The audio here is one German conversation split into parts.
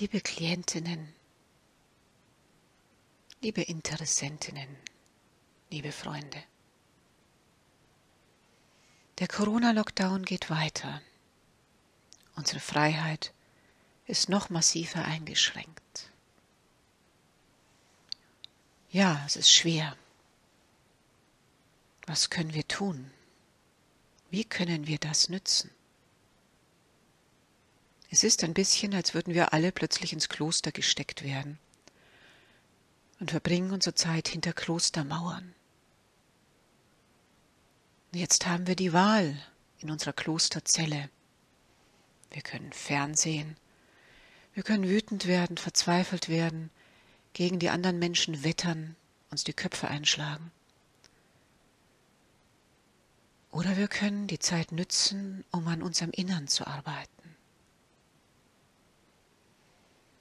Liebe Klientinnen, liebe Interessentinnen, liebe Freunde, der Corona-Lockdown geht weiter. Unsere Freiheit ist noch massiver eingeschränkt. Ja, es ist schwer. Was können wir tun? Wie können wir das nützen? Es ist ein bisschen, als würden wir alle plötzlich ins Kloster gesteckt werden und verbringen unsere Zeit hinter Klostermauern. Jetzt haben wir die Wahl in unserer Klosterzelle. Wir können fernsehen, wir können wütend werden, verzweifelt werden, gegen die anderen Menschen wettern, uns die Köpfe einschlagen. Oder wir können die Zeit nützen, um an unserem Innern zu arbeiten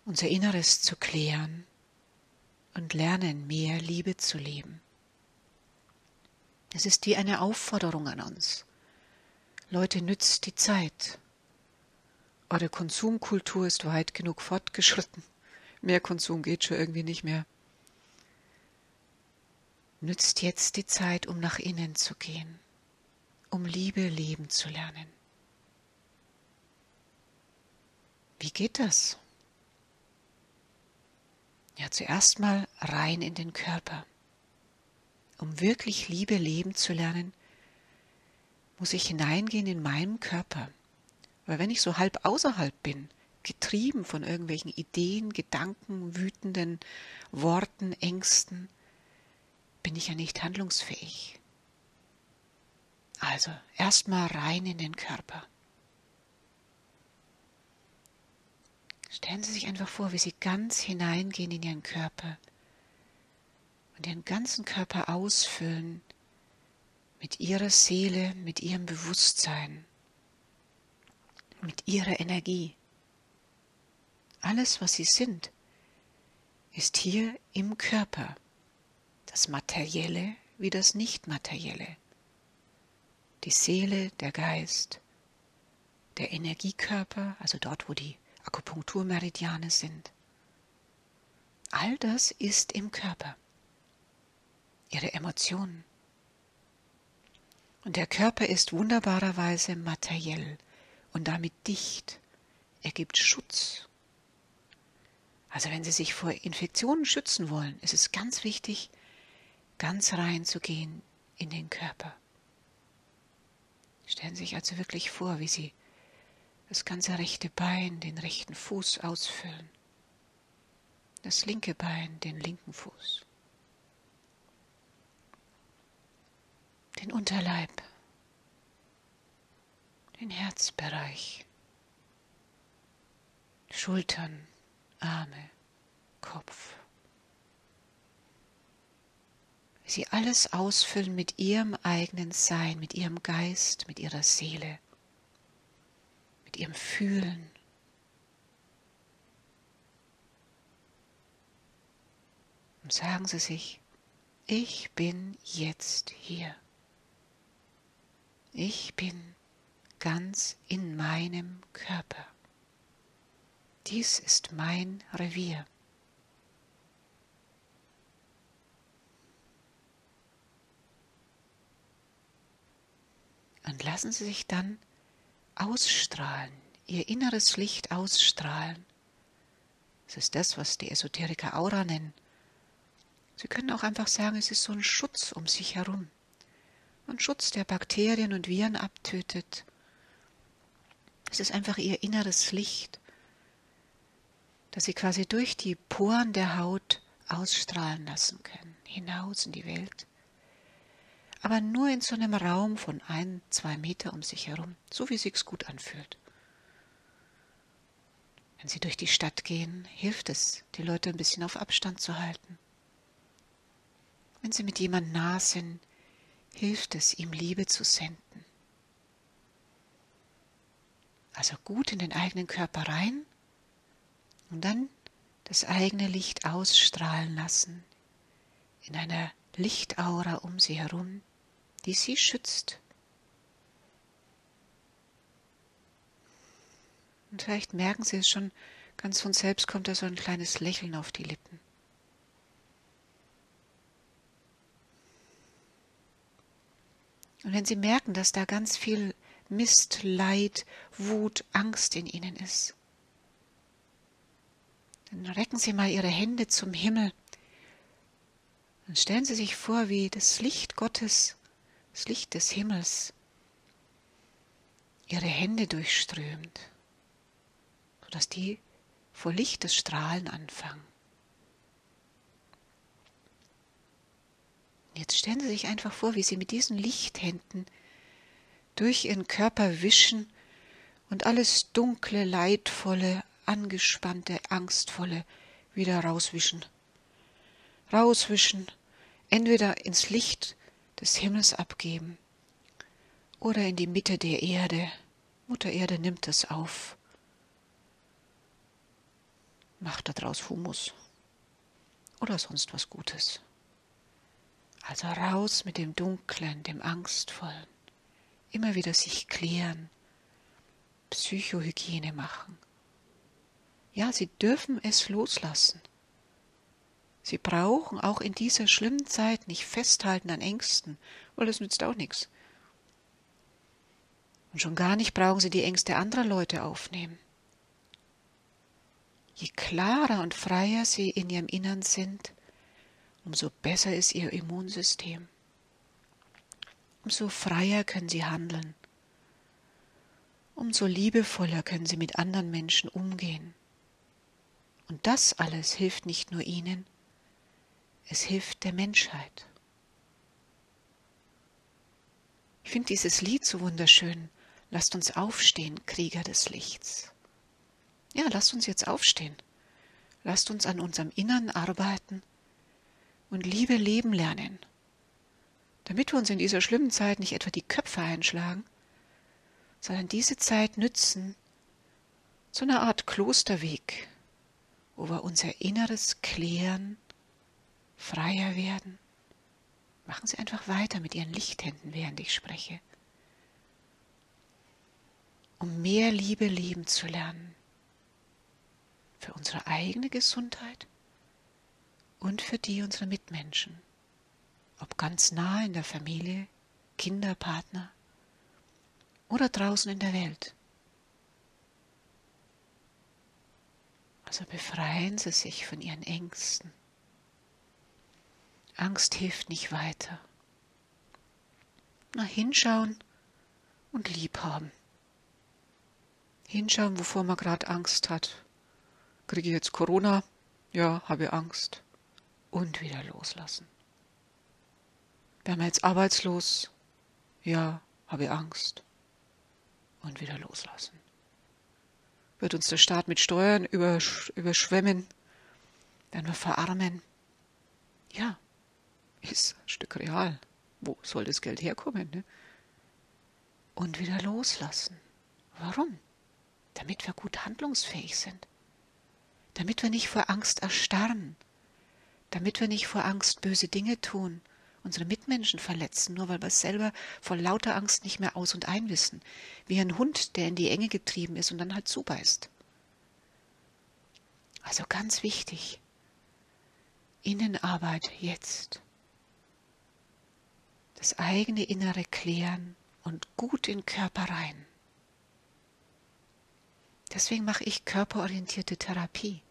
unser Inneres zu klären und lernen, mehr Liebe zu leben. Es ist wie eine Aufforderung an uns. Leute, nützt die Zeit. Eure Konsumkultur ist weit genug fortgeschritten. Mehr Konsum geht schon irgendwie nicht mehr. Nützt jetzt die Zeit, um nach innen zu gehen, um Liebe leben zu lernen. Wie geht das? Ja, zuerst mal rein in den Körper. Um wirklich Liebe leben zu lernen, muss ich hineingehen in meinen Körper. Weil wenn ich so halb außerhalb bin, getrieben von irgendwelchen Ideen, Gedanken, wütenden Worten, Ängsten, bin ich ja nicht handlungsfähig. Also erstmal rein in den Körper. Stellen Sie sich einfach vor, wie Sie ganz hineingehen in Ihren Körper und Ihren ganzen Körper ausfüllen mit Ihrer Seele, mit Ihrem Bewusstsein, mit Ihrer Energie. Alles, was Sie sind, ist hier im Körper, das Materielle wie das Nichtmaterielle, die Seele, der Geist, der Energiekörper, also dort, wo die Akupunkturmeridiane sind. All das ist im Körper. Ihre Emotionen. Und der Körper ist wunderbarerweise materiell und damit dicht. Er gibt Schutz. Also wenn Sie sich vor Infektionen schützen wollen, ist es ganz wichtig, ganz rein zu gehen in den Körper. Stellen Sie sich also wirklich vor, wie Sie das ganze rechte Bein, den rechten Fuß ausfüllen, das linke Bein, den linken Fuß, den Unterleib, den Herzbereich, Schultern, Arme, Kopf. Sie alles ausfüllen mit ihrem eigenen Sein, mit ihrem Geist, mit ihrer Seele ihrem Fühlen. Und sagen Sie sich, ich bin jetzt hier. Ich bin ganz in meinem Körper. Dies ist mein Revier. Und lassen Sie sich dann ausstrahlen, ihr inneres Licht ausstrahlen. Das ist das, was die Esoteriker Aura nennen. Sie können auch einfach sagen, es ist so ein Schutz um sich herum. Ein Schutz, der Bakterien und Viren abtötet. Es ist einfach ihr inneres Licht, das sie quasi durch die Poren der Haut ausstrahlen lassen können, hinaus in die Welt aber nur in so einem Raum von ein, zwei Meter um sich herum, so wie sich's gut anfühlt. Wenn Sie durch die Stadt gehen, hilft es, die Leute ein bisschen auf Abstand zu halten. Wenn Sie mit jemand nah sind, hilft es, ihm Liebe zu senden. Also gut in den eigenen Körper rein und dann das eigene Licht ausstrahlen lassen in einer Lichtaura um sie herum, die sie schützt. Und vielleicht merken Sie es schon Ganz von selbst kommt da so ein kleines Lächeln auf die Lippen. Und wenn Sie merken, dass da ganz viel Mist, Leid, Wut, Angst in Ihnen ist, dann recken Sie mal Ihre Hände zum Himmel. Dann stellen Sie sich vor, wie das Licht Gottes, das Licht des Himmels, Ihre Hände durchströmt, sodass die vor Licht des Strahlen anfangen. Jetzt stellen Sie sich einfach vor, wie Sie mit diesen Lichthänden durch Ihren Körper wischen und alles dunkle, leidvolle, angespannte, angstvolle wieder rauswischen. Rauswischen, entweder ins Licht des Himmels abgeben oder in die Mitte der Erde. Mutter Erde nimmt es auf, macht daraus Humus oder sonst was Gutes. Also raus mit dem Dunklen, dem Angstvollen. Immer wieder sich klären, Psychohygiene machen. Ja, sie dürfen es loslassen. Sie brauchen auch in dieser schlimmen Zeit nicht festhalten an Ängsten, weil das nützt auch nichts. Und schon gar nicht brauchen sie die Ängste anderer Leute aufnehmen. Je klarer und freier sie in ihrem Innern sind, umso besser ist ihr Immunsystem. Umso freier können sie handeln. Umso liebevoller können sie mit anderen Menschen umgehen. Und das alles hilft nicht nur ihnen, es hilft der Menschheit. Ich finde dieses Lied so wunderschön. Lasst uns aufstehen, Krieger des Lichts. Ja, lasst uns jetzt aufstehen. Lasst uns an unserem Innern arbeiten und Liebe leben lernen, damit wir uns in dieser schlimmen Zeit nicht etwa die Köpfe einschlagen, sondern diese Zeit nützen zu einer Art Klosterweg, wo wir unser Inneres klären, freier werden. Machen Sie einfach weiter mit Ihren Lichthänden, während ich spreche, um mehr Liebe leben zu lernen. Für unsere eigene Gesundheit und für die unserer Mitmenschen, ob ganz nah in der Familie, Kinder, Partner oder draußen in der Welt. Also befreien Sie sich von Ihren Ängsten. Angst hilft nicht weiter. Na, hinschauen und lieb haben. Hinschauen, wovor man gerade Angst hat. Kriege ich jetzt Corona? Ja, habe Angst und wieder loslassen. Wären wir jetzt arbeitslos? Ja, habe Angst. Und wieder loslassen. Wird uns der Staat mit Steuern übersch überschwemmen? Werden wir verarmen? Ja, ist ein Stück real. Wo soll das Geld herkommen? Ne? Und wieder loslassen. Warum? Damit wir gut handlungsfähig sind. Damit wir nicht vor Angst erstarren damit wir nicht vor Angst böse Dinge tun, unsere Mitmenschen verletzen, nur weil wir selber vor lauter Angst nicht mehr aus und ein wissen, wie ein Hund, der in die Enge getrieben ist und dann halt zubeißt. Also ganz wichtig, Innenarbeit jetzt. Das eigene Innere klären und gut in Körper rein. Deswegen mache ich körperorientierte Therapie.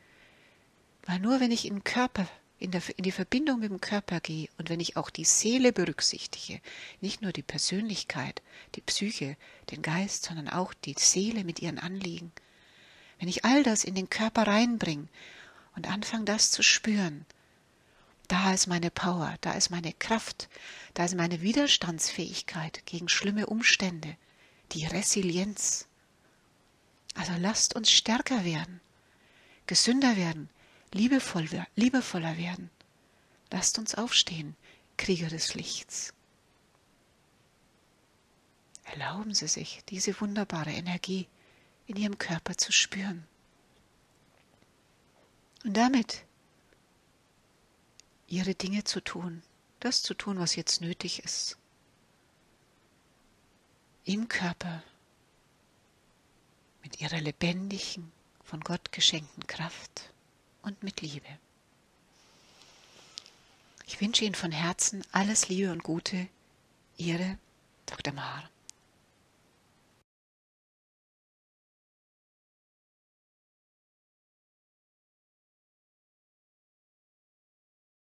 Weil nur wenn ich in Körper in, der, in die Verbindung mit dem Körper gehe und wenn ich auch die Seele berücksichtige, nicht nur die Persönlichkeit, die Psyche, den Geist, sondern auch die Seele mit ihren Anliegen, wenn ich all das in den Körper reinbringe und anfange das zu spüren, da ist meine Power, da ist meine Kraft, da ist meine Widerstandsfähigkeit gegen schlimme Umstände, die Resilienz. Also lasst uns stärker werden, gesünder werden, liebevoll, liebevoller werden. Lasst uns aufstehen, Krieger des Lichts. Erlauben Sie sich, diese wunderbare Energie in Ihrem Körper zu spüren. Und damit Ihre Dinge zu tun, das zu tun, was jetzt nötig ist. Im Körper, mit Ihrer lebendigen, von Gott geschenkten Kraft und mit Liebe. Ich wünsche Ihnen von Herzen alles Liebe und Gute. Ihre Dr. Mar.